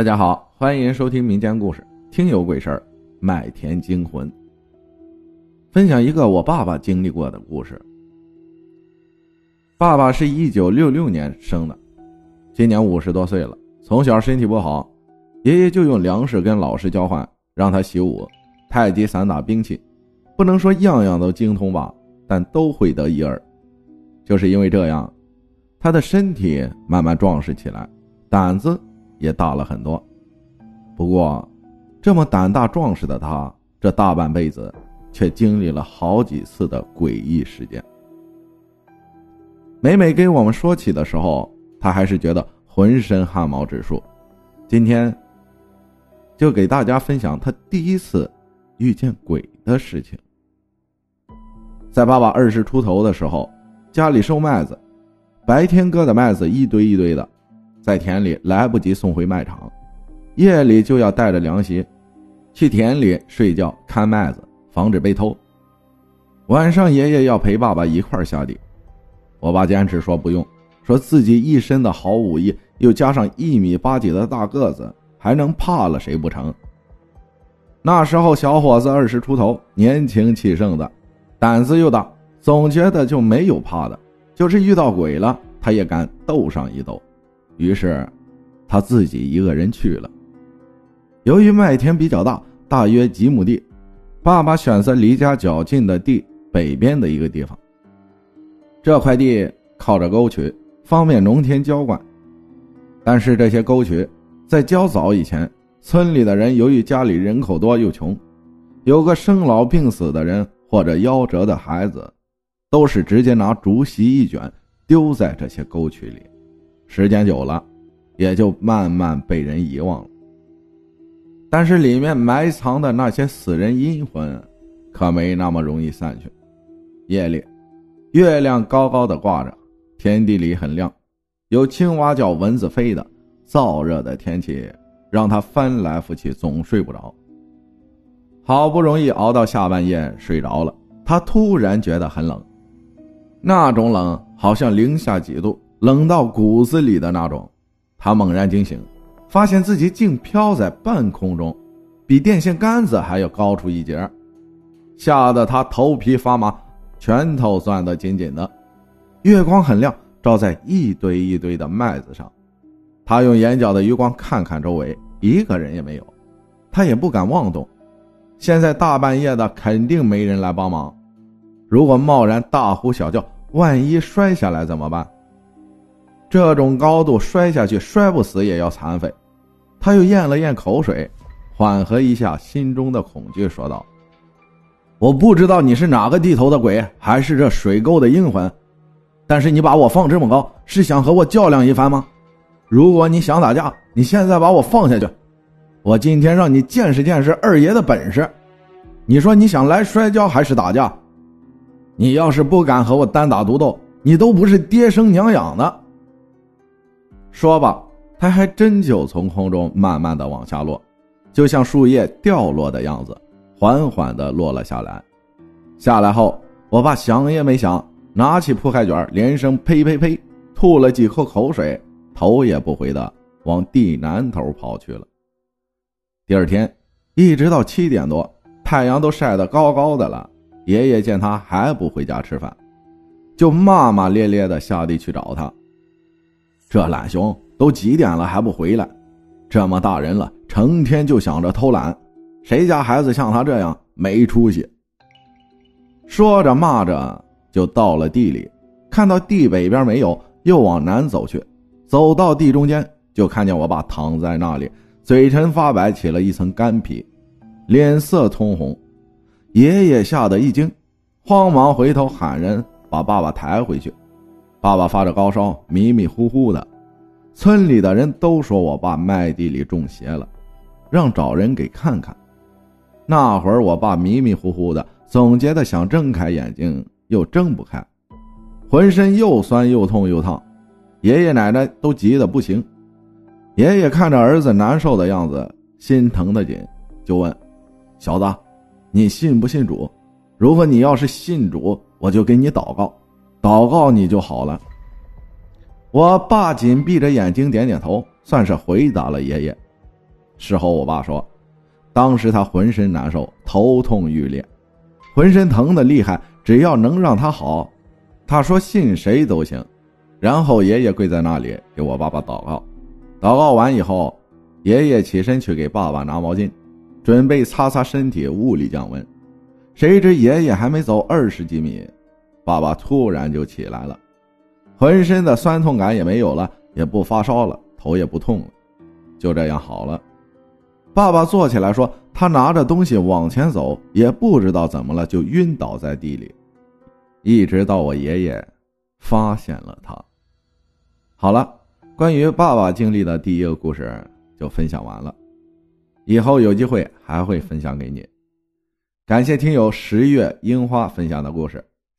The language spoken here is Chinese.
大家好，欢迎收听民间故事《听有鬼事儿麦田惊魂》。分享一个我爸爸经历过的故事。爸爸是一九六六年生的，今年五十多岁了。从小身体不好，爷爷就用粮食跟老师交换，让他习武、太极散打兵器，不能说样样都精通吧，但都会得一二。就是因为这样，他的身体慢慢壮实起来，胆子也大了很多。不过，这么胆大壮实的他，这大半辈子却经历了好几次的诡异事件。每每给我们说起的时候，他还是觉得浑身汗毛直竖。今天，就给大家分享他第一次遇见鬼的事情。在爸爸二十出头的时候。家里收麦子，白天割的麦子一堆一堆的，在田里来不及送回麦场，夜里就要带着凉席，去田里睡觉看麦子，防止被偷。晚上爷爷要陪爸爸一块下地，我爸坚持说不用，说自己一身的好武艺，又加上一米八几的大个子，还能怕了谁不成？那时候小伙子二十出头，年轻气盛的，胆子又大。总觉得就没有怕的，就是遇到鬼了，他也敢斗上一斗。于是，他自己一个人去了。由于麦田比较大，大约几亩地，爸爸选择离家较近的地北边的一个地方。这块地靠着沟渠，方便农田浇灌。但是这些沟渠在较早以前，村里的人由于家里人口多又穷，有个生老病死的人或者夭折的孩子。都是直接拿竹席一卷丢在这些沟渠里，时间久了，也就慢慢被人遗忘了。但是里面埋藏的那些死人阴魂，可没那么容易散去。夜里，月亮高高的挂着，天地里很亮，有青蛙叫，蚊子飞的，燥热的天气让他翻来覆去总睡不着。好不容易熬到下半夜睡着了，他突然觉得很冷。那种冷，好像零下几度，冷到骨子里的那种。他猛然惊醒，发现自己竟飘在半空中，比电线杆子还要高出一截，吓得他头皮发麻，拳头攥得紧紧的。月光很亮，照在一堆一堆的麦子上。他用眼角的余光看看周围，一个人也没有。他也不敢妄动，现在大半夜的，肯定没人来帮忙。如果贸然大呼小叫，万一摔下来怎么办？这种高度摔下去，摔不死也要残废。他又咽了咽口水，缓和一下心中的恐惧，说道：“我不知道你是哪个地头的鬼，还是这水沟的阴魂，但是你把我放这么高，是想和我较量一番吗？如果你想打架，你现在把我放下去，我今天让你见识见识二爷的本事。你说你想来摔跤还是打架？”你要是不敢和我单打独斗，你都不是爹生娘养的。说吧，他还真就从空中慢慢的往下落，就像树叶掉落的样子，缓缓的落了下来。下来后，我爸想也没想，拿起铺盖卷，连声呸呸呸，吐了几口口水，头也不回的往地南头跑去了。第二天，一直到七点多，太阳都晒得高高的了。爷爷见他还不回家吃饭，就骂骂咧咧的下地去找他。这懒熊都几点了还不回来？这么大人了，成天就想着偷懒，谁家孩子像他这样没出息？说着骂着就到了地里，看到地北边没有，又往南走去。走到地中间，就看见我爸躺在那里，嘴唇发白，起了一层干皮，脸色通红。爷爷吓得一惊，慌忙回头喊人把爸爸抬回去。爸爸发着高烧，迷迷糊糊的。村里的人都说我爸麦地里中邪了，让找人给看看。那会儿我爸迷迷糊糊的，总觉得想睁开眼睛又睁不开，浑身又酸又痛又烫。爷爷奶奶都急得不行。爷爷看着儿子难受的样子，心疼的紧，就问：“小子。”你信不信主？如果你要是信主，我就给你祷告，祷告你就好了。我爸紧闭着眼睛点点头，算是回答了爷爷。事后我爸说，当时他浑身难受，头痛欲裂，浑身疼的厉害，只要能让他好，他说信谁都行。然后爷爷跪在那里给我爸爸祷告，祷告完以后，爷爷起身去给爸爸拿毛巾，准备擦擦身体，物理降温。谁知爷爷还没走二十几米，爸爸突然就起来了，浑身的酸痛感也没有了，也不发烧了，头也不痛了，就这样好了。爸爸坐起来说：“他拿着东西往前走，也不知道怎么了，就晕倒在地里，一直到我爷爷发现了他。”好了，关于爸爸经历的第一个故事就分享完了，以后有机会还会分享给你。感谢听友十月樱花分享的故事，